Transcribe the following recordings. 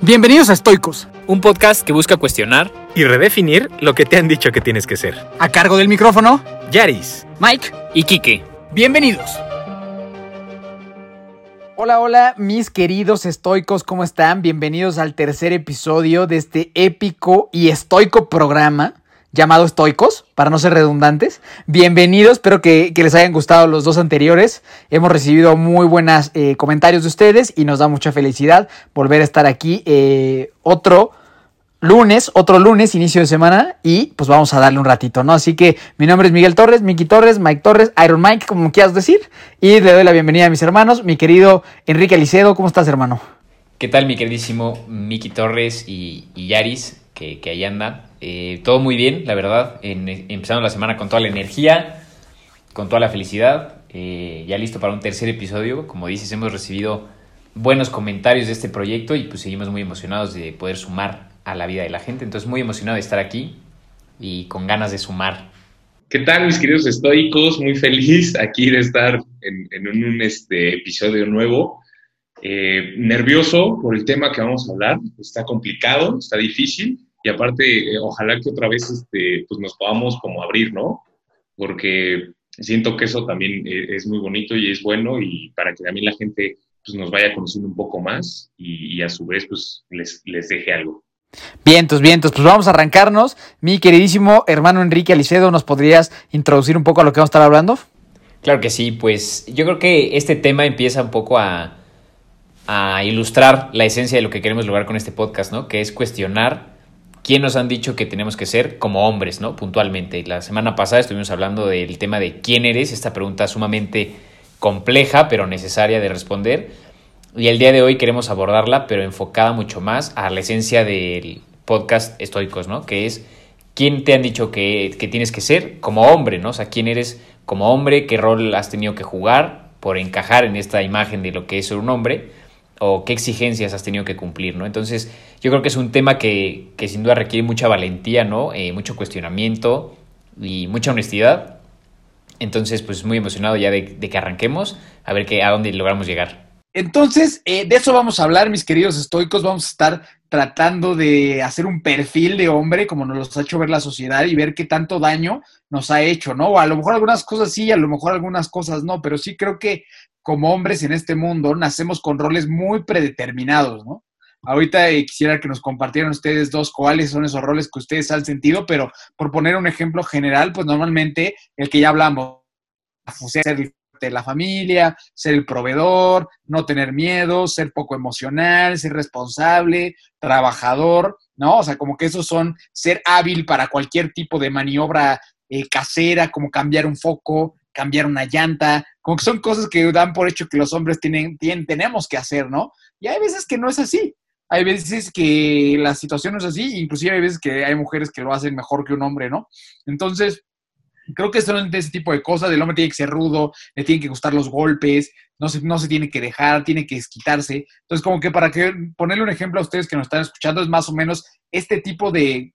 Bienvenidos a Estoicos, un podcast que busca cuestionar y redefinir lo que te han dicho que tienes que ser. A cargo del micrófono, Yaris, Mike y Kike. Bienvenidos. Hola, hola, mis queridos estoicos, ¿cómo están? Bienvenidos al tercer episodio de este épico y estoico programa llamado Estoicos, para no ser redundantes. Bienvenidos, espero que, les hayan gustado los dos anteriores. Hemos recibido muy buenos eh, comentarios de ustedes y nos da mucha felicidad volver a estar aquí eh, otro lunes, otro lunes, inicio de semana, y pues vamos a darle un ratito, ¿no? Así que mi nombre es Miguel Torres, Miki Torres, Mike Torres, Iron Mike, como quieras decir, y le doy la bienvenida a mis hermanos, mi querido Enrique Alicedo, ¿cómo estás, hermano? ¿Qué tal, mi queridísimo Miki Torres y, Yaris, que, que ahí anda? Eh, todo muy bien, la verdad. empezando la semana con toda la energía, con toda la felicidad. Eh, ya listo para un tercer episodio. Como dices, hemos recibido buenos comentarios de este proyecto y pues seguimos muy emocionados de poder sumar a la vida de la gente. Entonces, muy emocionado de estar aquí y con ganas de sumar. ¿Qué tal, mis queridos estoicos? Muy feliz aquí de estar en, un este, episodio nuevo. Eh, nervioso por el tema que vamos a hablar. Está complicado, está difícil y aparte, eh, ojalá que otra vez este, pues nos podamos como abrir, ¿no? Porque siento que eso también eh, es muy bonito y es bueno y para que también la gente pues, nos vaya conociendo un poco más y, a su vez pues les, les deje algo. Vientos, vientos, pues vamos a arrancarnos. Mi queridísimo hermano Enrique Alicedo, ¿nos podrías introducir un poco a lo que vamos a estar hablando? Claro que sí, pues yo creo que este tema empieza un poco a, a ilustrar la esencia de lo que queremos lograr con este podcast, ¿no? Que es cuestionar quién nos han dicho que tenemos que ser como hombres, ¿no? Puntualmente. La semana pasada estuvimos hablando del tema de quién eres, esta pregunta sumamente compleja pero necesaria de responder. Y el día de hoy queremos abordarla, pero enfocada mucho más a la esencia del podcast estoicos, ¿no? Que es quién te han dicho que, que tienes que ser como hombre, ¿no? O sea, quién eres como hombre, qué rol has tenido que jugar por encajar en esta imagen de lo que es ser un hombre o qué exigencias has tenido que cumplir, ¿no? Entonces, yo creo que es un tema que, sin duda requiere mucha valentía, ¿no? Eh, mucho cuestionamiento y mucha honestidad. Entonces, pues muy emocionado ya de, que arranquemos, a ver qué a dónde logramos llegar. Entonces, eh, de eso vamos a hablar, mis queridos estoicos. Vamos a estar tratando de hacer un perfil de hombre, como nos lo ha hecho ver la sociedad, y ver qué tanto daño nos ha hecho, ¿no? O a lo mejor algunas cosas sí, a lo mejor algunas cosas no, pero sí creo que como hombres en este mundo nacemos con roles muy predeterminados, ¿no? Ahorita eh, quisiera que nos compartieran ustedes dos cuáles son esos roles que ustedes han sentido, pero por poner un ejemplo general, pues normalmente el que ya hablamos, ser de la familia, ser el proveedor, no tener miedo, ser poco emocional, ser responsable, trabajador, ¿no? O sea, como que esos son ser hábil para cualquier tipo de maniobra eh, casera, como cambiar un foco, cambiar una llanta, como que son cosas que dan por hecho que los hombres tienen, tienen, tenemos que hacer, ¿no? Y hay veces que no es así. Hay veces que la situación no es así, inclusive hay veces que hay mujeres que lo hacen mejor que un hombre, ¿no? Entonces, creo que son ese tipo de cosas, el hombre tiene que ser rudo, le tienen que gustar los golpes, no se, no se tiene que dejar, tiene que desquitarse. Entonces, como que para que ponerle un ejemplo a ustedes que nos están escuchando, es más o menos este tipo de,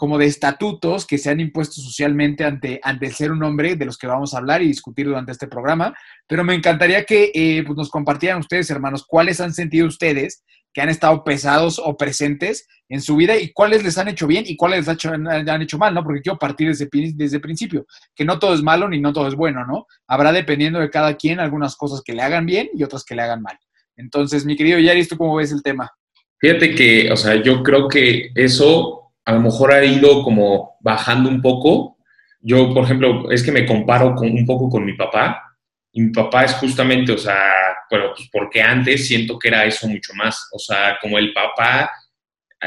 como de estatutos que se han impuesto socialmente ante, ante el ser un hombre, de los que vamos a hablar y discutir durante este programa. Pero me encantaría que eh, pues, nos compartieran ustedes, hermanos, cuáles han sentido ustedes que han estado pesados o presentes en su vida y cuáles les han hecho bien y cuáles les han hecho, mal, ¿no? Porque quiero partir desde, desde el principio, que no todo es malo ni no todo es bueno, ¿no? Habrá dependiendo de cada quien algunas cosas que le hagan bien y otras que le hagan mal. Entonces, mi querido Yaris, ¿tú cómo ves el tema? Fíjate que, o sea, yo creo que eso a lo mejor ha ido como bajando un poco. Yo, por ejemplo, es que me comparo con, un poco con mi papá. Y mi papá es justamente, o sea, bueno, pues porque antes siento que era eso mucho más. O sea, como el papá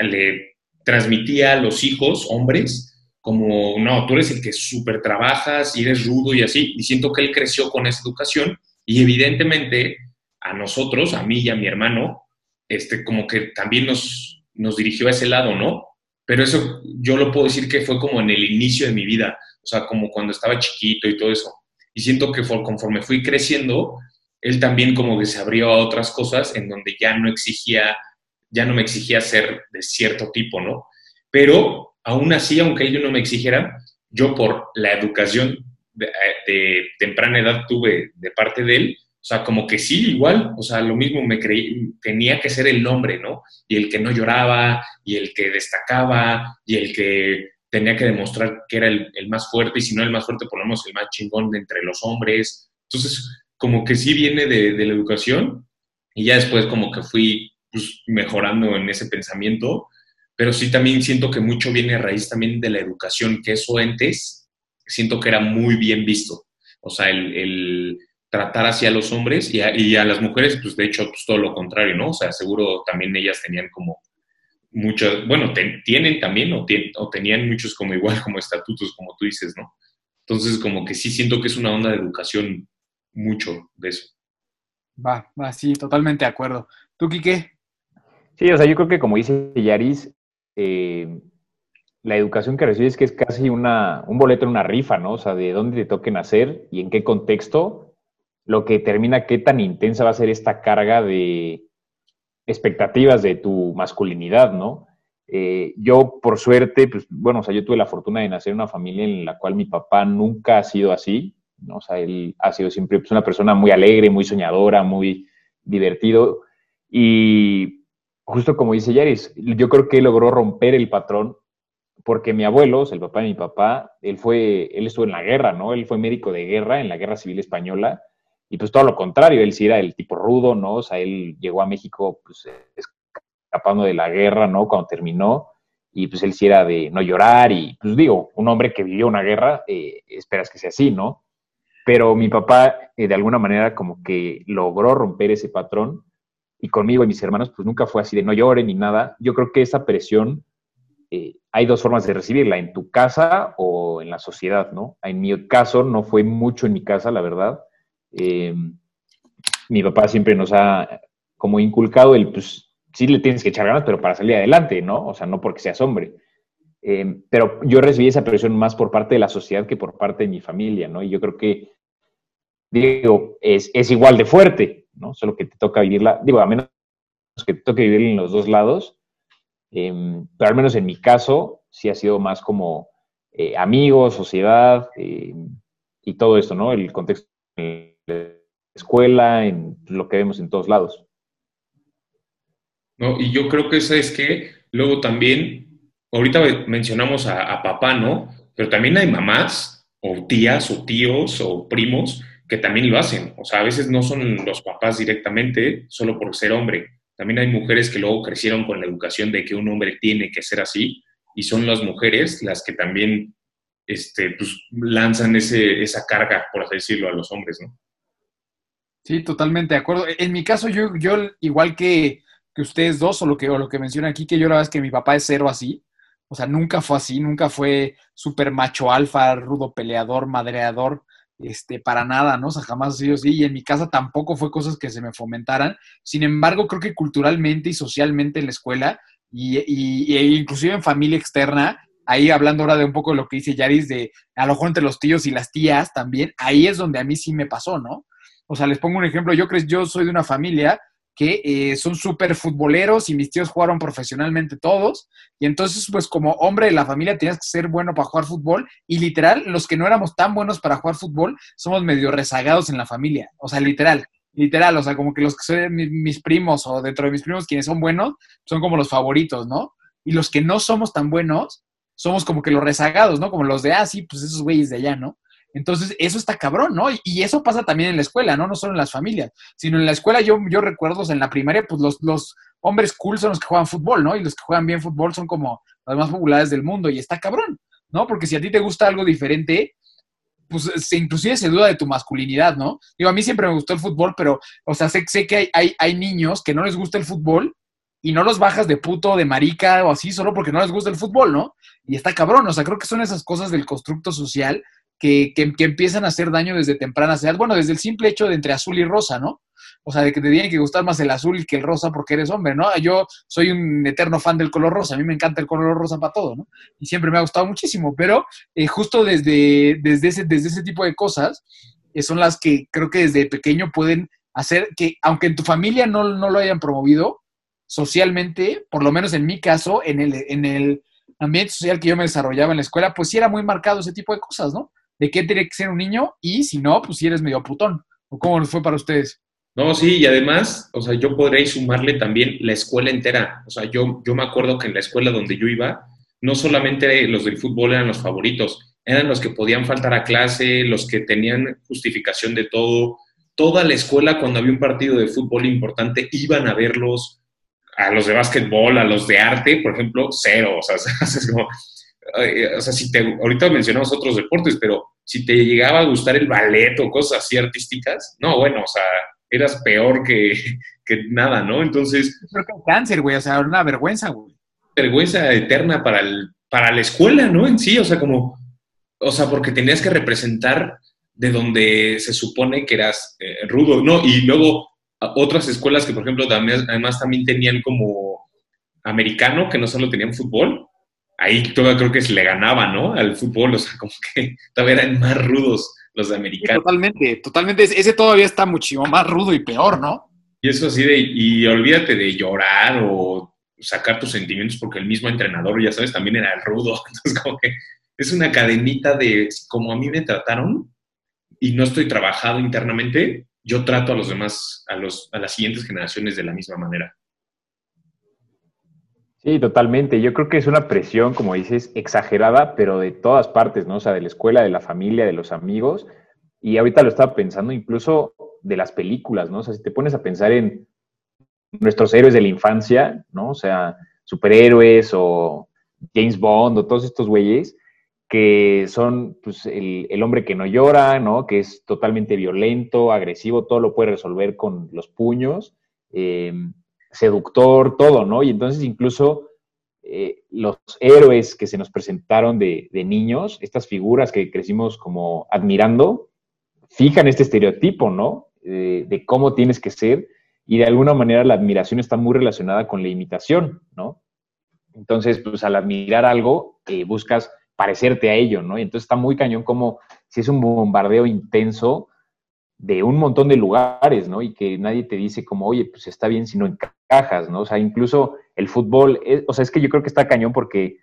le transmitía a los hijos, hombres, como, no, tú eres el que súper trabajas y eres rudo y así. Y siento que él creció con esa educación y evidentemente a nosotros, a mí y a mi hermano, este, como que también nos, nos dirigió a ese lado, ¿no? Pero eso yo lo puedo decir que fue como en el inicio de mi vida, o sea, como cuando estaba chiquito y todo eso. Y siento que conforme fui creciendo, él también como que se abrió a otras cosas en donde ya no exigía, ya no me exigía ser de cierto tipo, ¿no? Pero aún así, aunque él no me exigiera, yo por la educación de, temprana edad tuve de parte de él, O sea, como que sí, igual, o sea, lo mismo me creí, tenía que ser el nombre, ¿no? Y el que no lloraba, y el que destacaba, y el que tenía que demostrar que era el, más fuerte, y si no el más fuerte, por lo menos el más chingón de entre los hombres. Entonces, como que sí viene de, de la educación, y ya después como que fui pues, mejorando en ese pensamiento, pero sí también siento que mucho viene a raíz también de la educación, que eso antes siento que era muy bien visto. O sea, el, tratar así a los hombres y a, las mujeres, pues de hecho, pues todo lo contrario, ¿no? O sea, seguro también ellas tenían como muchos, bueno, tienen también o, o tenían muchos como igual como estatutos, como tú dices, ¿no? Entonces, como que sí siento que es una onda de educación mucho de eso. Va, va, sí, totalmente de acuerdo. ¿Tú, Quique? Sí, o sea, yo creo que como dice Yaris, eh, la educación que recibes que es casi una, un boleto en una rifa, ¿no? O sea, de dónde te toque nacer y en qué contexto, lo que determina qué tan intensa va a ser esta carga de expectativas de tu masculinidad, ¿no? Eh, yo, por suerte, pues, bueno, o sea, yo tuve la fortuna de nacer en una familia en la cual mi papá nunca ha sido así, ¿no? O sea, él ha sido siempre pues, una persona muy alegre, muy soñadora, muy divertido. Y justo como dice Yaris, yo creo que logró romper el patrón porque mi abuelo, el papá de mi papá, él fue, él estuvo en la guerra, ¿no? Él fue médico de guerra en la Guerra Civil Española y pues todo lo contrario, él sí era el tipo rudo, ¿no? O sea, él llegó a México pues escapando de la guerra, ¿no? Cuando terminó y pues él sí era de no llorar y pues digo, un hombre que vivió una guerra, eh, esperas que sea así, ¿no? Pero mi papá eh, de alguna manera como que logró romper ese patrón y conmigo y mis hermanos pues nunca fue así de no lloren ni nada. Yo creo que esa presión eh, hay dos formas de recibirla, en tu casa o en la sociedad, ¿no? En mi caso no fue mucho en mi casa, la verdad. Eh, mi papá siempre nos ha como inculcado el, pues sí le tienes que echar ganas, pero para salir adelante, ¿no? O sea, no porque seas hombre. Eh, pero yo recibí esa presión más por parte de la sociedad que por parte de mi familia, ¿no? Y yo creo que, digo, es, es igual de fuerte, ¿no? Solo que te toca vivirla, digo, a menos que te toque vivir en los dos lados, Em, pero al menos en mi caso, sí ha sido más como eh, amigos, sociedad em, y todo esto, ¿no? El contexto de la escuela, en lo que vemos en todos lados. No, y yo creo que eso es que luego también, ahorita mencionamos a, a papá, ¿no? Pero también hay mamás o tías o tíos o primos que también lo hacen. O sea, a veces no son los papás directamente, solo por ser hombre también hay mujeres que luego crecieron con la educación de que un hombre tiene que ser así y son las mujeres las que también este, pues, lanzan ese, esa carga, por así decirlo, a los hombres, ¿no? Sí, totalmente de acuerdo. En mi caso, yo, yo igual que, que ustedes dos, o lo que, o lo que menciona aquí, que yo la verdad es que mi papá es cero así. O sea, nunca fue así, nunca fue súper macho alfa, rudo peleador, madreador este, para nada, ¿no? O sea, jamás ha sido así. Y en mi casa tampoco fue cosas que se me fomentaran. Sin embargo, creo que culturalmente y socialmente en la escuela, y, y, e inclusive en familia externa, ahí hablando ahora de un poco de lo que dice Yaris, de a lo mejor entre los tíos y las tías también, ahí es donde a mí sí me pasó, ¿no? O sea, les pongo un ejemplo, yo creo yo soy de una familia que eh, son súper futboleros y mis tíos jugaron profesionalmente todos. Y entonces, pues como hombre de la familia tenías que ser bueno para jugar fútbol. Y literal, los que no éramos tan buenos para jugar fútbol, somos medio rezagados en la familia. O sea, literal, literal. O sea, como que los que son mis, primos o dentro de mis primos quienes son buenos, son como los favoritos, ¿no? Y los que no somos tan buenos, somos como que los rezagados, ¿no? Como los de, ah, sí, pues esos güeyes de allá, ¿no? Entonces, eso está cabrón, ¿no? Y, eso pasa también en la escuela, ¿no? No solo en las familias, sino en la escuela yo, yo recuerdo en la primaria, pues los, los hombres cool son los que juegan fútbol, ¿no? Y los que juegan bien fútbol son como los más populares del mundo y está cabrón, ¿no? Porque si a ti te gusta algo diferente, pues se, inclusive se duda de tu masculinidad, ¿no? Digo, a mí siempre me gustó el fútbol, pero, o sea, sé, sé que hay, hay, hay niños que no les gusta el fútbol y no los bajas de puto, de marica o así, solo porque no les gusta el fútbol, ¿no? Y está cabrón, o sea, creo que son esas cosas del constructo social que, empiezan a hacer daño desde temprana edad. Bueno, desde el simple hecho de entre azul y rosa, ¿no? O sea, de que te tiene que gustar más el azul que el rosa porque eres hombre, ¿no? Yo soy un eterno fan del color rosa, a mí me encanta el color rosa para todo, ¿no? Y siempre me ha gustado muchísimo, pero eh, justo desde, desde, ese, desde ese tipo de cosas eh, son las que creo que desde pequeño pueden hacer que, aunque en tu familia no, no lo hayan promovido, socialmente, por lo menos en mi caso, en el, en el ambiente social que yo me desarrollaba en la escuela, pues sí era muy marcado ese tipo de cosas, ¿no? De qué tiene que ser un niño y si no, pues si eres medio putón ¿O cómo fue para ustedes? No, sí, y además, o sea, yo podría sumarle también la escuela entera. O sea, yo, yo me acuerdo que en la escuela donde yo iba, no solamente los del fútbol eran los favoritos, eran los que podían faltar a clase, los que tenían justificación de todo. Toda la escuela, cuando había un partido de fútbol importante, iban a verlos. A los de básquetbol, a los de arte, por ejemplo, cero. O sea, es como, o sea, si te, ahorita mencionamos otros deportes, pero si te llegaba a gustar el ballet o cosas así artísticas, no, bueno, o sea, eras peor que, que nada, ¿no? Entonces... Creo que cáncer, güey, o sea, una vergüenza, güey. Vergüenza eterna para, el, para la escuela, ¿no? En sí, o sea, como, o sea, porque tenías que representar de donde se supone que eras eh, rudo, ¿no? Y luego otras escuelas que, por ejemplo, también, además también tenían como americano, que no solo tenían fútbol, ahí todavía creo que se le ganaba, ¿no? Al fútbol, o sea, como que todavía eran más rudos los de americano. totalmente, totalmente. Ese todavía está muchísimo más rudo y peor, ¿no? Y eso así de, y olvídate de llorar o sacar tus sentimientos porque el mismo entrenador, ya sabes, también era el rudo. Entonces, como que es una cadenita de como a mí me trataron y no estoy trabajado internamente, yo trato a los demás, a, los, a las siguientes generaciones de la misma manera. Sí, totalmente. Yo creo que es una presión, como dices, exagerada, pero de todas partes, ¿no? O sea, de la escuela, de la familia, de los amigos. Y ahorita lo estaba pensando incluso de las películas, ¿no? O sea, si te pones a pensar en nuestros héroes de la infancia, ¿no? O sea, superhéroes o James Bond o todos estos güeyes que son pues, el, hombre que no llora, ¿no? Que es totalmente violento, agresivo, todo lo puede resolver con los puños. Eh, seductor, todo, ¿no? Y entonces incluso eh, los héroes que se nos presentaron de, niños, estas figuras que crecimos como admirando, fijan este estereotipo, ¿no? de cómo tienes que ser y de alguna manera la admiración está muy relacionada con la imitación, ¿no? Entonces, pues al admirar algo, eh, buscas parecerte a ello, ¿no? Y entonces está muy cañón como si es un bombardeo intenso de un montón de lugares, ¿no? Y que nadie te dice como, oye, pues está bien si no encajas, ¿no? O sea, incluso el fútbol, o sea, es que yo creo que está cañón porque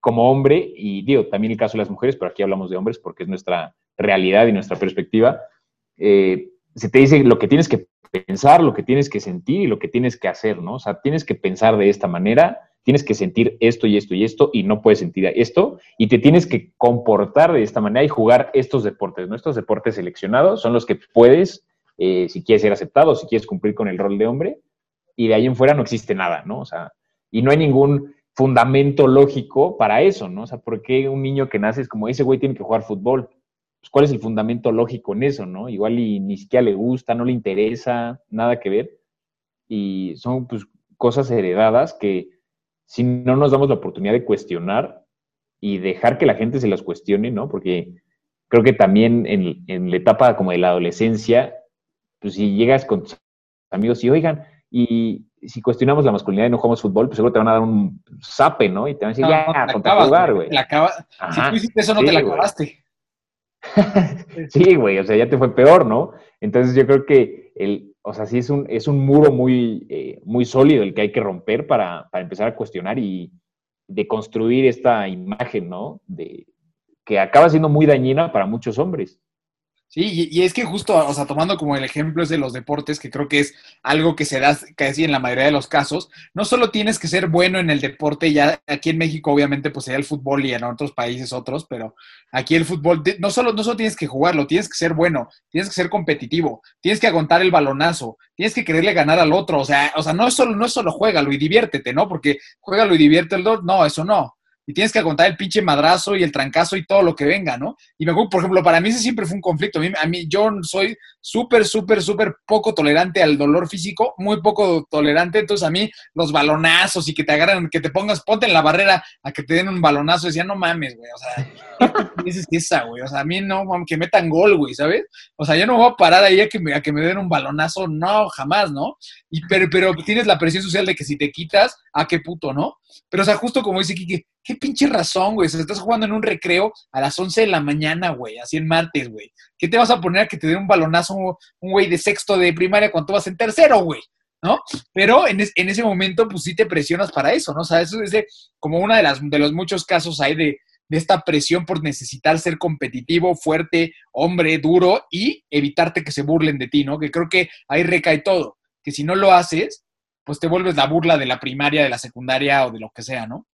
como hombre, y digo, también el caso de las mujeres, pero aquí hablamos de hombres porque es nuestra realidad y nuestra perspectiva, eh, se te dice lo que tienes que pensar, lo que tienes que sentir y lo que tienes que hacer, ¿no? O sea, tienes que pensar de esta manera, tienes que sentir esto y esto y esto y no puedes sentir esto y te tienes que comportar de esta manera y jugar estos deportes, ¿no? Estos deportes seleccionados son los que puedes, eh, si quieres ser aceptado, si quieres cumplir con el rol de hombre y de ahí en fuera no existe nada, ¿no? O sea, y no hay ningún fundamento lógico para eso, ¿no? O sea, ¿por qué un niño que nace es como ese güey tiene que jugar fútbol? Pues, ¿cuál es el fundamento lógico en eso, no? Igual y ni siquiera le gusta, no le interesa, nada que ver. Y son pues cosas heredadas que si no nos damos la oportunidad de cuestionar y dejar que la gente se las cuestione, ¿no? Porque creo que también en, la etapa como de la adolescencia, pues si llegas con tus amigos y oigan, y si cuestionamos la masculinidad y no jugamos fútbol, pues seguro te van a dar un zape, ¿no? Y te van a decir, ya, ponte a jugar, güey. Si tú hiciste eso, no te la acabaste. sí, güey, o sea, ya te fue peor, ¿no? Entonces yo creo que el, o sea, sí es un, es un muro muy, eh, muy sólido el que hay que romper para, para, empezar a cuestionar y de construir esta imagen, ¿no? De, que acaba siendo muy dañina para muchos hombres. Sí, y, es que justo, o sea, tomando como el ejemplo es de los deportes, que creo que es algo que se da casi en la mayoría de los casos, no solo tienes que ser bueno en el deporte, ya aquí en México obviamente pues sería el fútbol y en otros países otros, pero aquí el fútbol, no solo, no solo tienes que jugarlo, tienes que ser bueno, tienes que ser competitivo, tienes que aguantar el balonazo, tienes que quererle ganar al otro, o sea, o sea, no es solo, no es solo juégalo y diviértete, ¿no? Porque juégalo y diviértelo, no, eso no y tienes que aguantar el pinche madrazo y el trancazo y todo lo que venga, ¿no? Y me acuerdo, por ejemplo, para mí ese siempre fue un conflicto. A mí, a mí yo soy súper, súper, súper poco tolerante al dolor físico, muy poco tolerante. Entonces, a mí los balonazos y que te agarren, que te pongas, ponte en la barrera a que te den un balonazo, decía, no mames, güey. O sea, ¿qué que esa, güey? O sea, a mí no, que metan gol, güey, ¿sabes? O sea, yo no voy a parar ahí a que me, a que me den un balonazo, no, jamás, ¿no? Y, pero, pero tienes la presión social de que si te quitas, ah, qué puto, ¿no? Pero, o sea, justo como dice Kiki, qué pinche razón, güey. Si estás jugando en un recreo a las 11 de la mañana, güey, así en martes, güey. ¿Qué te vas a poner a que te den un balonazo un güey de sexto de primaria cuando tú vas en tercero, güey? ¿No? Pero en, ese momento, pues sí te presionas para eso, ¿no? O sea, eso es como una de de los muchos casos hay de, de esta presión por necesitar ser competitivo, fuerte, hombre, duro y evitarte que se burlen de ti, ¿no? Que creo que ahí recae todo, que si no lo haces, pues te vuelves la burla de la primaria, de la secundaria o de lo que sea, ¿no?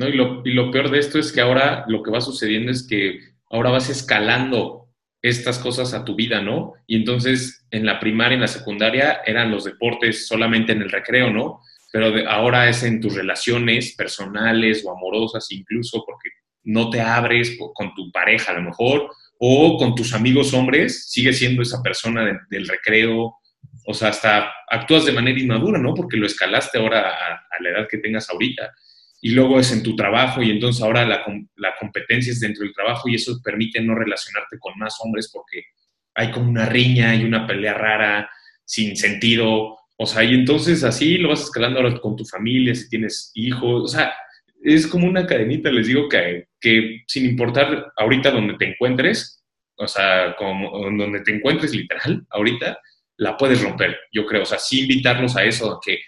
No, y lo, y lo peor de esto es que ahora lo que va sucediendo es que ahora vas escalando estas cosas a tu vida, ¿no? Y entonces en la primaria, en la secundaria, eran los deportes solamente en el recreo, ¿no? Pero ahora es en tus relaciones personales o amorosas incluso, porque no te abres con tu pareja a lo mejor, o con tus amigos hombres, sigue siendo esa persona del recreo, o sea, hasta actúas de manera inmadura, ¿no? Porque lo escalaste ahora a, a la edad que tengas ahorita y luego es en tu trabajo y entonces ahora la, la, competencia es dentro del trabajo y eso permite no relacionarte con más hombres porque hay como una riña y una pelea rara, sin sentido, o sea, y entonces así lo vas escalando ahora con tu familia, si tienes hijos, o sea, es como una cadenita, les digo que, que sin importar ahorita donde te encuentres, o sea, como donde te encuentres literal, ahorita la puedes romper, yo creo, o sea, sí invitarlos a eso, a que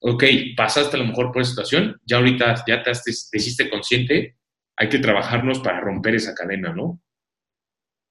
ok, pasaste a lo mejor por esa situación, ya ahorita ya te, hiciste consciente, hay que trabajarnos para romper esa cadena, ¿no?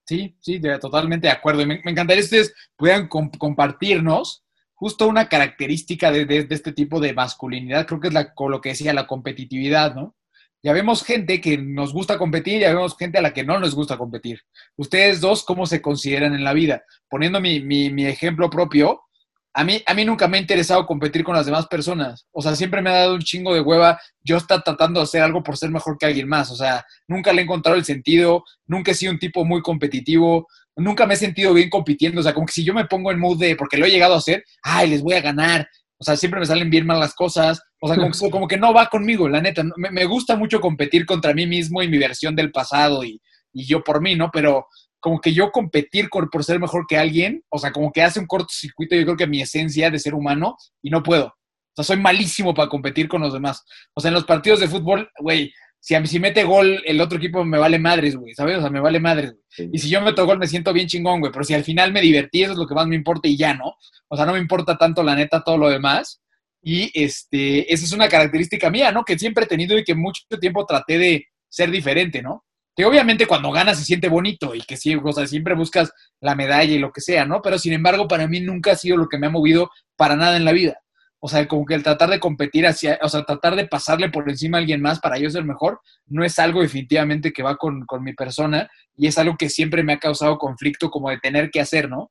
Sí, sí, totalmente de acuerdo. Me, me encantaría que ustedes puedan compartirnos justo una característica de, este tipo de masculinidad, creo que es la, lo que decía, la competitividad, ¿no? Ya vemos gente que nos gusta competir, ya vemos gente a la que no nos gusta competir. Ustedes dos, ¿cómo se consideran en la vida? Poniendo mi, mi ejemplo propio, a mí, a mí nunca me ha interesado competir con las demás personas. O sea, siempre me ha dado un chingo de hueva yo estar tratando de hacer algo por ser mejor que alguien más. O sea, nunca le he encontrado el sentido, nunca he sido un tipo muy competitivo, nunca me he sentido bien compitiendo. O sea, como que si yo me pongo en mood de, porque lo he llegado a hacer, ay, les voy a ganar. O sea, siempre me salen bien mal las cosas. O sea, como, que, no va conmigo, la neta. Me, me, gusta mucho competir contra mí mismo y mi versión del pasado y, y yo por mí, ¿no? Pero como que yo competir por ser mejor que alguien, o sea, como que hace un cortocircuito, yo creo que mi esencia de ser humano y no puedo. O sea, soy malísimo para competir con los demás. O sea, en los partidos de fútbol, güey, si, a mí, si mete gol el otro equipo me vale madres, güey, ¿sabes? O sea, me vale madres, güey. Y si yo meto gol me siento bien chingón, güey, pero si al final me divertí, eso es lo que más me importa y ya, ¿no? O sea, no me importa tanto la neta todo lo demás. Y este, esa es una característica mía, ¿no? Que siempre he tenido y que mucho tiempo traté de ser diferente, ¿no? Que obviamente cuando ganas se siente bonito y que sí, siempre buscas la medalla y lo que sea, ¿no? Pero sin embargo, para mí nunca ha sido lo que me ha movido para nada en la vida. O sea, como que el tratar de competir hacia, o sea, tratar de pasarle por encima a alguien más para yo ser mejor, no es algo definitivamente que va con, con mi persona y es algo que siempre me ha causado conflicto como de tener que hacer, ¿no?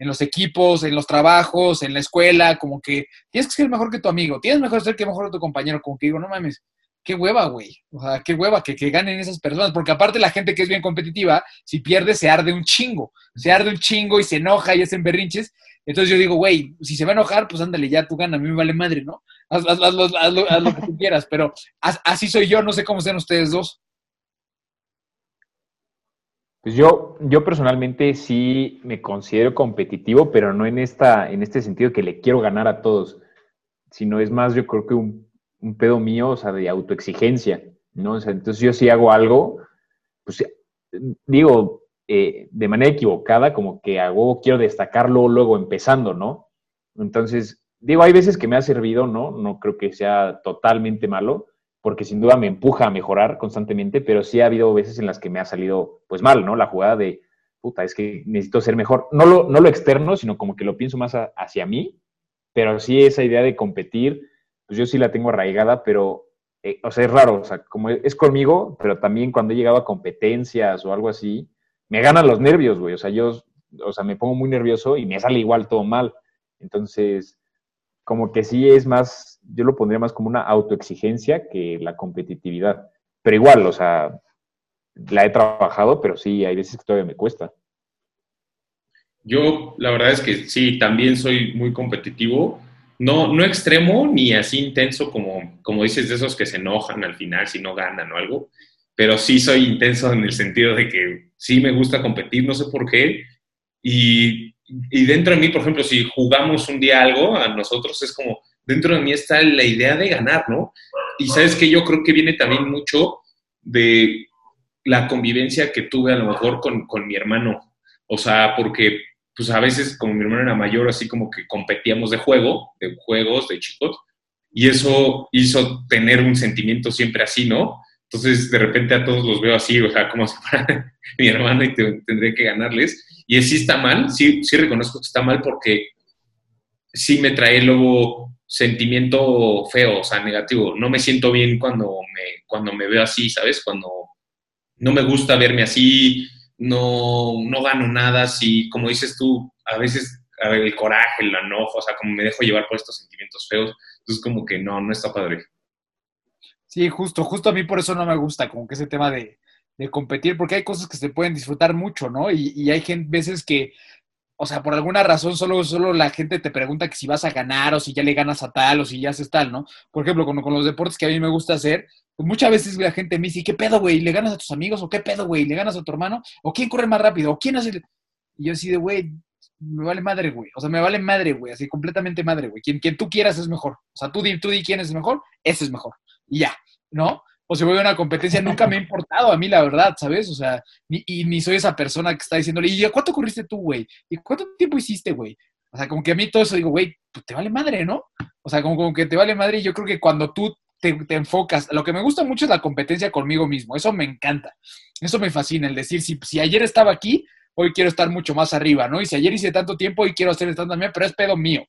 En los equipos, en los trabajos, en la escuela, como que tienes que ser mejor que tu amigo, tienes mejor ser que mejor que tu compañero, como que digo, no mames, qué hueva, güey. O sea, qué hueva que, que, ganen esas personas. Porque aparte la gente que es bien competitiva, si pierde se arde un chingo. Se arde un chingo y se enoja y hacen berrinches. Entonces yo digo, güey, si se va a enojar, pues ándale, ya tú gana, a mí me vale madre, ¿no? Haz, lo, que tú quieras, pero así soy yo, no sé cómo sean ustedes dos. Pues yo, yo personalmente sí me considero competitivo, pero no en, esta, en este sentido que le quiero ganar a todos, sino es más, yo creo que un un pedo mío, o sea, de autoexigencia, ¿no? O sea, entonces yo si hago algo, pues digo, eh, de manera equivocada, como que hago, quiero destacarlo luego empezando, ¿no? Entonces, digo, hay veces que me ha servido, ¿no? No creo que sea totalmente malo, porque sin duda me empuja a mejorar constantemente, pero sí ha habido veces en las que me ha salido, pues mal, ¿no? La jugada de, puta, es que necesito ser mejor. No lo, no lo externo, sino como que lo pienso más hacia mí, pero sí esa idea de competir, pues yo sí la tengo arraigada, pero, eh, o sea, es raro, o sea, como es conmigo, pero también cuando he llegado a competencias o algo así, me ganan los nervios, güey, o sea, yo, o sea, me pongo muy nervioso y me sale igual todo mal. Entonces, como que sí es más, yo lo pondría más como una autoexigencia que la competitividad. Pero igual, o sea, la he trabajado, pero sí, hay veces que todavía me cuesta. Yo, la verdad es que sí, también soy muy competitivo, no, no extremo ni así intenso como, como dices de esos que se enojan al final si no ganan o algo, pero sí soy intenso en el sentido de que sí me gusta competir, no sé por qué, y, y dentro de mí, por ejemplo, si jugamos un día algo, a nosotros es como, dentro de mí está la idea de ganar, ¿no? Y sabes que yo creo que viene también mucho de la convivencia que tuve a lo mejor con, con mi hermano, o sea, porque pues a veces como mi hermano era mayor, así como que competíamos de juego, de juegos, de chicos, y eso hizo tener un sentimiento siempre así, ¿no? Entonces, de repente a todos los veo así, o sea, como si fuera mi hermano y tendré que ganarles. Y sí está mal, sí, sí reconozco que está mal porque sí me trae luego sentimiento feo, o sea, negativo. No me siento bien cuando me, cuando me veo así, ¿sabes? Cuando no me gusta verme así, no, no gano nada, si, como dices tú, a veces el coraje, el enojo, o sea, como me dejo llevar por estos sentimientos feos, entonces como que no, no está padre. Sí, justo, justo a mí por eso no me gusta como que ese tema de, de competir, porque hay cosas que se pueden disfrutar mucho, ¿no? Y, y hay gente, veces que, o sea, por alguna razón solo, solo la gente te pregunta que si vas a ganar o si ya le ganas a tal o si ya haces tal, ¿no? Por ejemplo, con, con los deportes que a mí me gusta hacer, pues muchas veces la gente me dice, ¿qué pedo, güey? ¿Le ganas a tus amigos? ¿O qué pedo, güey? ¿Le ganas a tu hermano? ¿O quién corre más rápido? ¿O quién hace...? Y yo así de, güey, me vale madre, güey. O sea, me vale madre, güey. Así completamente madre, güey. Quien, quien tú quieras es mejor. O sea, tú di, tú di quién es mejor, ese es mejor. Y ya, ¿no? O si voy a una competencia, nunca me ha importado a mí, la verdad, ¿sabes? O sea, ni, y ni soy esa persona que está diciéndole, ¿y cuánto corriste tú, güey? ¿Y cuánto tiempo hiciste, güey? O sea, como que a mí todo eso digo, güey, pues te vale madre, ¿no? O sea, como, como que te vale madre y yo creo que cuando tú te, enfocas, lo que me gusta mucho es la competencia conmigo mismo, eso me encanta, eso me fascina, el decir, si, si ayer estaba aquí, hoy quiero estar mucho más arriba, ¿no? Y si ayer hice tanto tiempo, hoy quiero hacer tanto también, pero es pedo mío,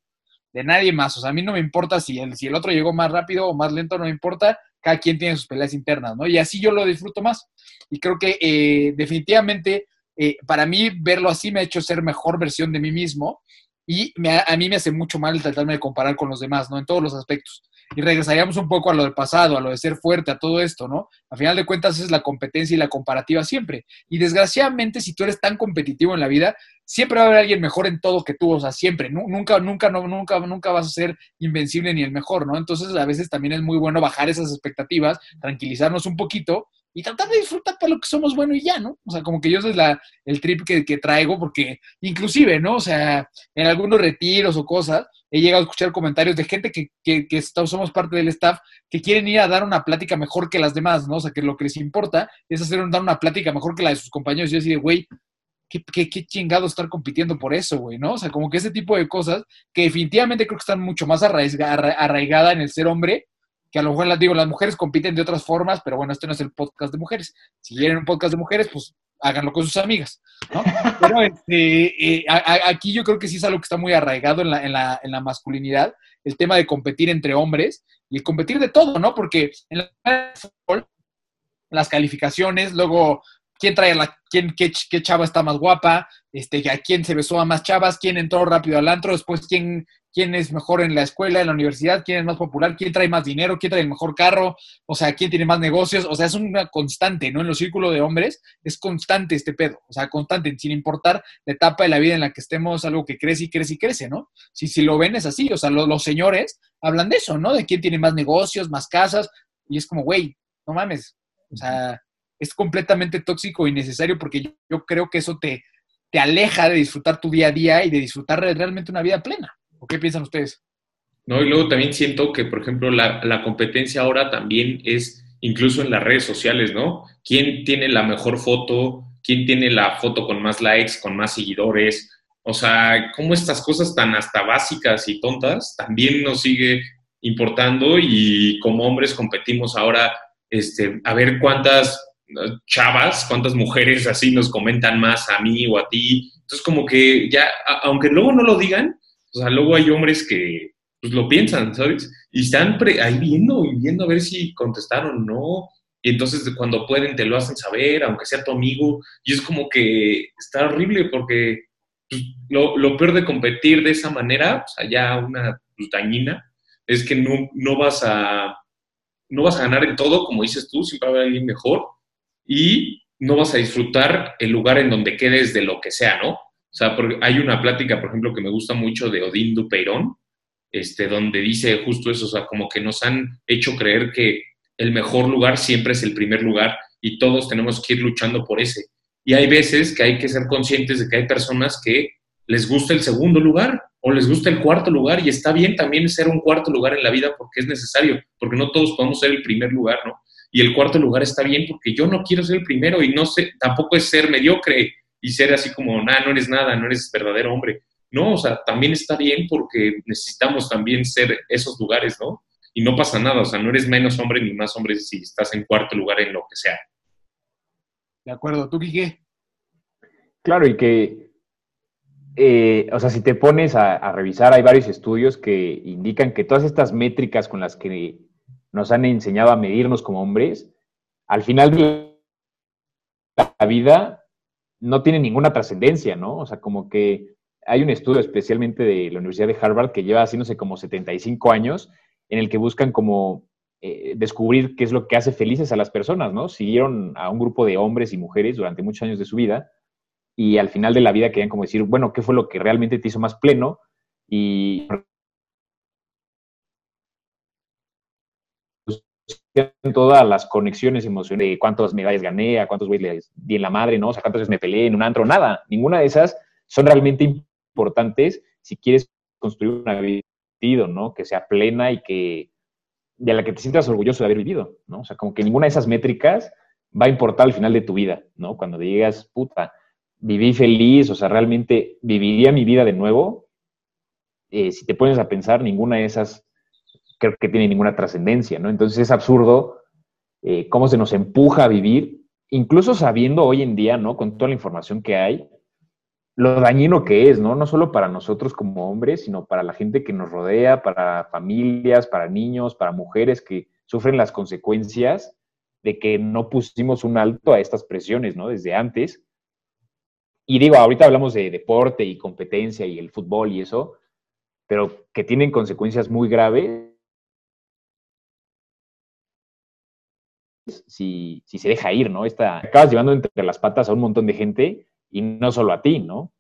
de nadie más. O sea, a mí no me importa si el, si el otro llegó más rápido o más lento, no me importa. Cada quien tiene sus peleas internas, ¿no? Y así yo lo disfruto más. Y creo que eh, definitivamente eh, para mí verlo así me ha hecho ser mejor versión de mí mismo y me, a mí me hace mucho mal tratarme de comparar con los demás, ¿no? En todos los aspectos y regresaríamos un poco a lo del pasado, a lo de ser fuerte, a todo esto, ¿no? A final de cuentas es la competencia y la comparativa siempre. Y desgraciadamente, si tú eres tan competitivo en la vida, siempre va a haber alguien mejor en todo que tú, o sea, siempre. Nunca, nunca, no, nunca, nunca vas a ser invencible ni el mejor, ¿no? Entonces, a veces también es muy bueno bajar esas expectativas, tranquilizarnos un poquito y tratar de disfrutar para lo que somos bueno y ya, ¿no? O sea, como que yo ese es la, el trip que, traigo, porque inclusive, ¿no? O sea, en algunos retiros o cosas, he llegado a escuchar comentarios de gente que, que, que somos parte del staff que quieren ir a dar una plática mejor que las demás, ¿no? O sea, que lo que les importa es hacer dar una plática mejor que la de sus compañeros. Y yo así de, güey, ¿qué, qué, qué chingado estar compitiendo por eso, güey, ¿no? O sea, como que ese tipo de cosas que definitivamente creo que están mucho más arraigadas arraigada en el ser hombre, que a lo mejor las digo, las mujeres compiten de otras formas, pero bueno, este no es el podcast de mujeres. Si quieren un podcast de mujeres, pues háganlo con sus amigas, ¿no? Pero este, eh, a, aquí yo creo que sí es algo que está muy arraigado en la, en, la, en la, masculinidad, el tema de competir entre hombres y competir de todo, ¿no? Porque en la las calificaciones, luego quién trae la, quién, qué, qué, chava está más guapa, este, a quién se besó a más chavas, quién entró rápido al antro, después quién, quién es mejor en la escuela, en la universidad, quién es más popular, quién trae más dinero, quién trae el mejor carro, o sea, quién tiene más negocios, o sea, es una constante, ¿no? En los círculos de hombres es constante este pedo, o sea, constante, sin importar la etapa de la vida en la que estemos, algo que crece y crece y crece, ¿no? Si, si lo ven es así, o sea, lo, los señores hablan de eso, ¿no? De quién tiene más negocios, más casas, y es como, güey, no mames, o sea, es completamente tóxico y necesario porque yo, creo que eso te, te aleja de disfrutar tu día a día y de disfrutar realmente una vida plena. ¿O qué piensan ustedes? No, y luego también siento que, por ejemplo, la, la, competencia ahora también es incluso en las redes sociales, ¿no? ¿Quién tiene la mejor foto? ¿Quién tiene la foto con más likes, con más seguidores? O sea, cómo estas cosas tan hasta básicas y tontas también nos sigue importando y como hombres competimos ahora este, a ver cuántas chavas, cuántas mujeres así nos comentan más a mí o a ti. Entonces, como que ya, aunque luego no lo digan, o sea, luego hay hombres que pues, lo piensan, ¿sabes? Y están ahí viendo y viendo a ver si contestaron o no. Y entonces cuando pueden te lo hacen saber, aunque sea tu amigo. Y es como que está horrible porque pues, lo, lo, peor de competir de esa manera, o sea, ya una pues, dañina, es que no, no, vas a, no vas a ganar en todo, como dices tú, siempre va a haber alguien mejor. Y no vas a disfrutar el lugar en donde quedes de lo que sea, ¿no? O sea, porque hay una plática, por ejemplo, que me gusta mucho de Odín Dupeirón, este, donde dice justo eso, o sea, como que nos han hecho creer que el mejor lugar siempre es el primer lugar y todos tenemos que ir luchando por ese. Y hay veces que hay que ser conscientes de que hay personas que les gusta el segundo lugar o les gusta el cuarto lugar y está bien también ser un cuarto lugar en la vida porque es necesario, porque no todos podemos ser el primer lugar, ¿no? Y el cuarto lugar está bien porque yo no quiero ser el primero y no sé, tampoco es ser mediocre y ser así como, nada, no eres nada, no eres verdadero hombre. No, o sea, también está bien porque necesitamos también ser esos lugares, ¿no? y no pasa nada, o sea, no eres menos hombre ni más hombre si estás en cuarto lugar en lo que sea. De acuerdo, ¿tú, Quique? Claro, y que, eh, o sea, si te pones a, a, revisar, hay varios estudios que indican que todas estas métricas con las que nos han enseñado a medirnos como hombres, al final de la vida no tienen ninguna trascendencia, ¿no? O sea, como que hay un estudio especialmente de la Universidad de Harvard que lleva haciéndose como 75 años en el que buscan como eh, descubrir qué es lo que hace felices a las personas, ¿no? Siguieron a un grupo de hombres y mujeres durante muchos años de su vida y al final de la vida querían como decir, bueno, ¿qué fue lo que realmente te hizo más pleno? Y todas las conexiones emocionales cuántas medallas gané, a cuántos güeyes les di en la madre, ¿no? O sea, cuántas veces me peleé en un antro, nada. Ninguna de esas son realmente importantes si quieres construir una vida, ¿no? Que sea plena y que de la que te sientas orgulloso de haber vivido, ¿no? O sea, como que ninguna de esas métricas va a importar al final de tu vida, ¿no? Cuando digas, puta, viví feliz, o sea, realmente viviría mi vida de nuevo, eh, si te pones a pensar, ninguna de esas creo que tiene ninguna trascendencia, ¿no? Entonces es absurdo eh, cómo se nos empuja a vivir, incluso sabiendo hoy en día, ¿no? Con toda la información que hay, lo dañino que es, ¿no? No solo para nosotros como hombres, sino para la gente que nos rodea, para familias, para niños, para mujeres que sufren las consecuencias de que no pusimos un alto a estas presiones, ¿no? Desde antes. Y digo, ahorita hablamos de deporte y competencia y el fútbol y eso, pero que tienen consecuencias muy graves si, si se deja ir, ¿no? Esta, acabas llevando entre las patas a un montón de gente y no solo a ti, ¿no?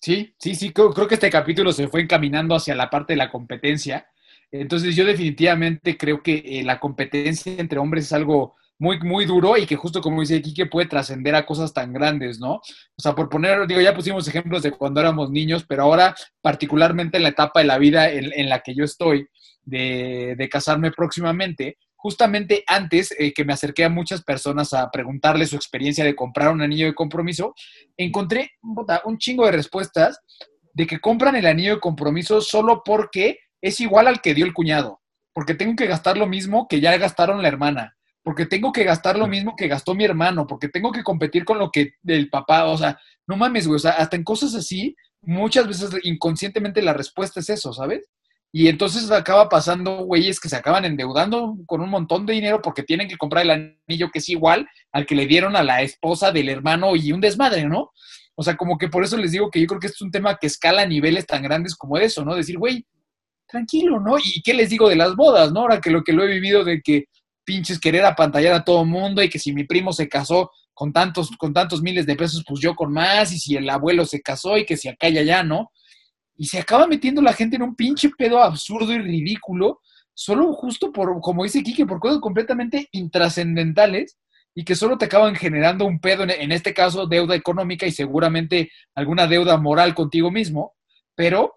Sí, sí, sí, creo, creo, que este capítulo se fue encaminando hacia la parte de la competencia. Entonces yo definitivamente creo que eh, la competencia entre hombres es algo muy, muy duro y que justo como dice Kike puede trascender a cosas tan grandes, ¿no? O sea, por poner, digo, ya pusimos ejemplos de cuando éramos niños, pero ahora particularmente en la etapa de la vida en, la que yo estoy, de casarme próximamente, justamente antes eh, que me acerqué a muchas personas a preguntarles su experiencia de comprar un anillo de compromiso, encontré un chingo de respuestas de que compran el anillo de compromiso solo porque es igual al que dio el cuñado, porque tengo que gastar lo mismo que ya gastaron la hermana, porque tengo que gastar lo mismo que gastó mi hermano, porque tengo que competir con lo que el papá, o sea, no mames, güey, o sea, hasta en cosas así, muchas veces inconscientemente la respuesta es eso, ¿sabes? Y entonces acaba pasando, güeyes, que se acaban endeudando con un montón de dinero porque tienen que comprar el anillo que es igual al que le dieron a la esposa del hermano y un desmadre, ¿no? O sea, como que por eso les digo que yo creo que es un tema que escala a niveles tan grandes como eso, ¿no? Decir, güey, tranquilo, ¿no? ¿Y qué les digo de las bodas, ¿no? Ahora que lo que lo he vivido de que pinches querer apantallar a todo mundo y que si mi primo se casó con tantos, con tantos miles de pesos, pues yo con más, y si el abuelo se casó y que si acá y allá, ¿no? Y se acaba metiendo la gente en un pinche pedo absurdo y ridículo, solo justo por, como dice Kike, por cosas completamente intrascendentales y que solo te acaban generando un pedo, en, este caso deuda económica y seguramente alguna deuda moral contigo mismo, pero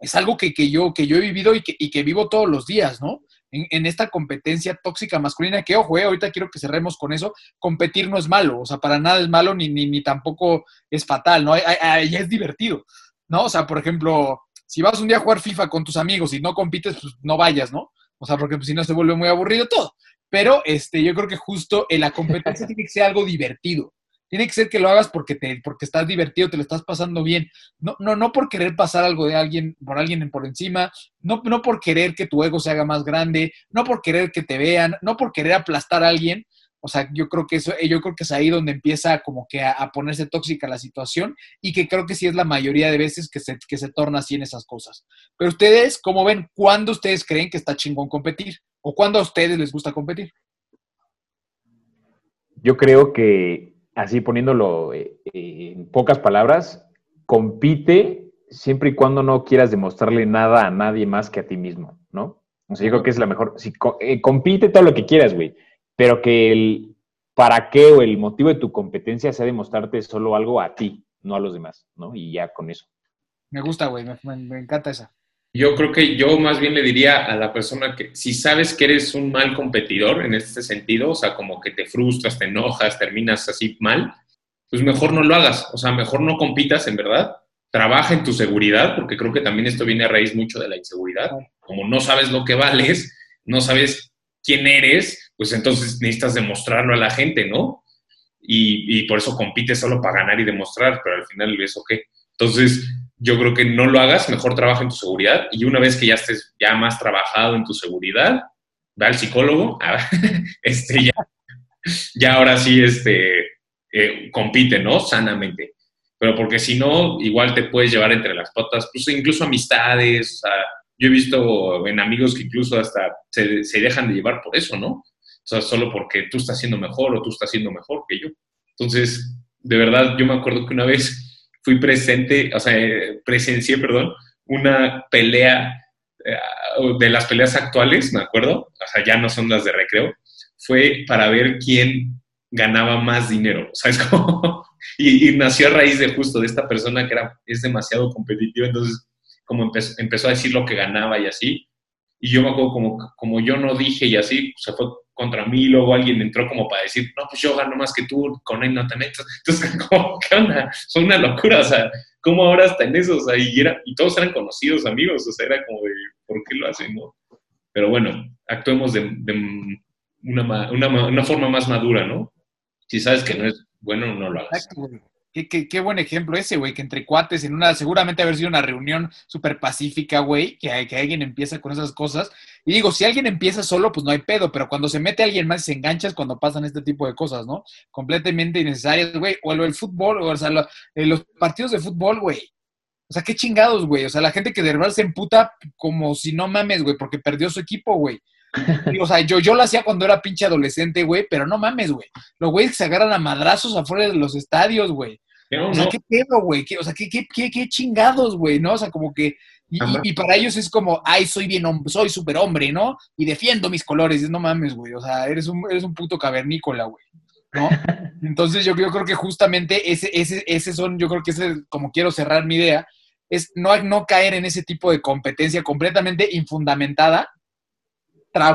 es algo que, yo, que yo he vivido y que, y que vivo todos los días, ¿no? En, esta competencia tóxica masculina, que ojo, eh, ahorita quiero que cerremos con eso, competir no es malo, o sea, para nada es malo ni, ni, ni tampoco es fatal, ¿no? Ahí es divertido. ¿No? O sea, por ejemplo, si vas un día a jugar FIFA con tus amigos y no compites, pues no vayas, ¿no? O sea, porque pues, si no se vuelve muy aburrido todo. Pero este, yo creo que justo en la competencia tiene que ser algo divertido. Tiene que ser que lo hagas porque, te, porque estás divertido, te lo estás pasando bien. No, no, no por querer pasar algo de alguien, por alguien por encima, no, no por querer que tu ego se haga más grande, no por querer que te vean, no por querer aplastar a alguien, o sea, yo creo que eso, yo creo que es ahí donde empieza como que a, ponerse tóxica la situación y que creo que sí es la mayoría de veces que se, que se torna así en esas cosas. Pero ustedes, ¿cómo ven? ¿Cuándo ustedes creen que está chingón competir? ¿O cuándo a ustedes les gusta competir? Yo creo que, así poniéndolo eh, en pocas palabras, compite siempre y cuando no quieras demostrarle nada a nadie más que a ti mismo, ¿no? O sea, yo creo que es la mejor. Si, eh, compite todo lo que quieras, güey pero que el para qué o el motivo de tu competencia sea demostrarte solo algo a ti, no a los demás, ¿no? Y ya con eso. Me gusta, güey, me, encanta esa. Yo creo que yo más bien le diría a la persona que si sabes que eres un mal competidor en este sentido, o sea, como que te frustras, te enojas, terminas así mal, pues mejor no lo hagas, o sea, mejor no compitas en verdad. trabaja en tu seguridad, porque creo que también esto viene a raíz mucho de la inseguridad. Como no sabes lo que vales, no sabes quién eres, pues entonces necesitas demostrarlo a la gente, ¿no? Y, por eso compites solo para ganar y demostrar, pero al final eso qué. Entonces, yo creo que no lo hagas, mejor trabaja en tu seguridad y una vez que ya estés ya más trabajado en tu seguridad, va al psicólogo, este, ya, ya ahora sí este, eh, compite, ¿no? Sanamente. Pero porque si no, igual te puedes llevar entre las patas, pues incluso amistades, o sea, yo he visto en amigos que incluso hasta se, dejan de llevar por eso, ¿no? O sea, solo porque tú estás siendo mejor o tú estás siendo mejor que yo. Entonces, de verdad, yo me acuerdo que una vez fui presente, o sea, presencié, perdón, una pelea eh, de las peleas actuales, me acuerdo, o sea, ya no son las de recreo, fue para ver quién ganaba más dinero, ¿sabes cómo? y, y, nació a raíz de justo de esta persona que era, es demasiado competitiva, entonces como empezó, empezó a decir lo que ganaba y así, y yo me acuerdo como, como yo no dije y así, se fue contra mí, luego alguien entró como para decir, no, pues yo gano más que tú, con él no te metas. Entonces, como, ¿qué onda? Fue una locura, o sea, ¿cómo ahora está en eso? O y, era, y todos eran conocidos amigos, o sea, era como de, ¿por qué lo hacen, no? Pero bueno, actuemos de, de una, una, una, forma más madura, ¿no? Si sabes que no es bueno, no lo hagas. Qué, qué, buen ejemplo ese, güey, que entre cuates en una, seguramente haber sido una reunión súper pacífica, güey, que, que alguien empieza con esas cosas. Y digo, si alguien empieza solo, pues no hay pedo, pero cuando se mete alguien más se engancha es cuando pasan este tipo de cosas, ¿no? Completamente innecesarias, güey. O el, fútbol, o, sea, eh, los partidos de fútbol, güey. O sea, qué chingados, güey. O sea, la gente que de verdad se emputa como si no mames, güey, porque perdió su equipo, güey. o sea, yo, yo lo hacía cuando era pinche adolescente, güey, pero no mames, güey. Los güeyes que se agarran a madrazos afuera de los estadios, güey. O sea, qué pedo, güey. O sea, qué, qué, qué, qué chingados, güey, ¿no? O sea, como que. Y, y, para ellos es como, ay, soy bien soy súper hombre, ¿no? Y defiendo mis colores. No mames, güey. O sea, eres un, eres un puto cavernícola, güey. ¿No? Entonces yo, yo creo que justamente ese, ese, ese son, yo creo que ese, como quiero cerrar mi idea, es no, no caer en ese tipo de competencia completamente infundamentada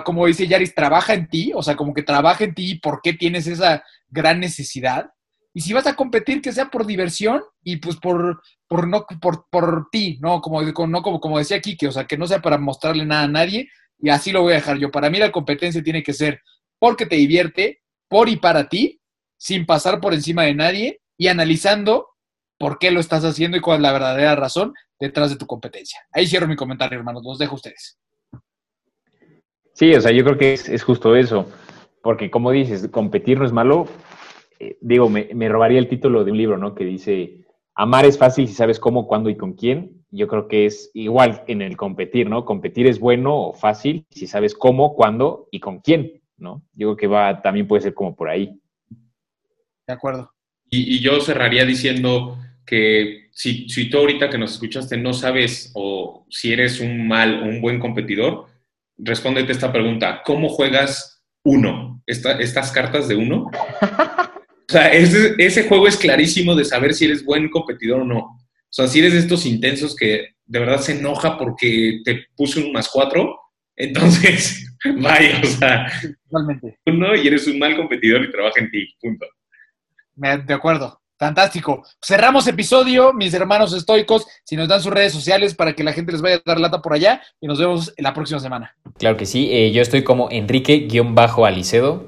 como dice Yaris, trabaja en ti, o sea, como que trabaja en ti y por qué tienes esa gran necesidad. Y si vas a competir, que sea por diversión y pues por, por, no, por, por ti, ¿no? Como, no como, como decía Kike, o sea, que no sea para mostrarle nada a nadie y así lo voy a dejar yo. Para mí la competencia tiene que ser porque te divierte, por y para ti, sin pasar por encima de nadie y analizando por qué lo estás haciendo y cuál es la verdadera razón detrás de tu competencia. Ahí cierro mi comentario, hermanos. Los dejo a ustedes. Sí, o sea, yo creo que es, justo eso, porque como dices, competir no es malo. Eh, digo, me, robaría el título de un libro, ¿no? Que dice, amar es fácil si sabes cómo, cuándo y con quién. Yo creo que es igual en el competir, ¿no? Competir es bueno o fácil si sabes cómo, cuándo y con quién, ¿no? Yo creo que va, también puede ser como por ahí. De acuerdo. Y, yo cerraría diciendo que si, si tú ahorita que nos escuchaste no sabes o si eres un mal o un buen competidor, respóndete esta pregunta. ¿Cómo juegas uno? ¿Estas cartas de uno? O sea, ese, ese, juego es clarísimo de saber si eres buen competidor o no. O sea, si eres de estos intensos que de verdad se enoja porque te puse un más cuatro, entonces, vaya, o sea, uno y eres un mal competidor y trabaja en ti, punto. De acuerdo. Fantástico. Cerramos episodio, mis hermanos estoicos. Si nos dan sus redes sociales para que la gente les vaya a dar lata por allá y nos vemos la próxima semana. Claro que sí. Eh, yo estoy como Enrique-Alicedo.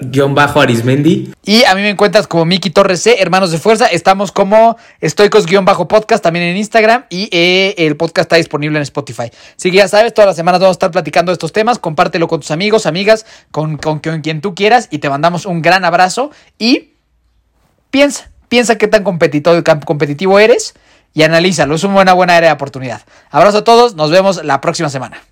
Yaris-Arismendi. Y a mí me encuentras como Miki Torres C, Hermanos de Fuerza. Estamos como Estoicos-Podcast también en Instagram y eh, el podcast está disponible en Spotify. Así que ya sabes, todas las semanas vamos a estar platicando estos temas. Compártelo con tus amigos, amigas, con, con quien tú quieras y te mandamos un gran abrazo y Piensa, piensa qué tan competitivo, competitivo eres y analízalo. Es una buena, buena área de oportunidad. Abrazo a todos, nos vemos la próxima semana.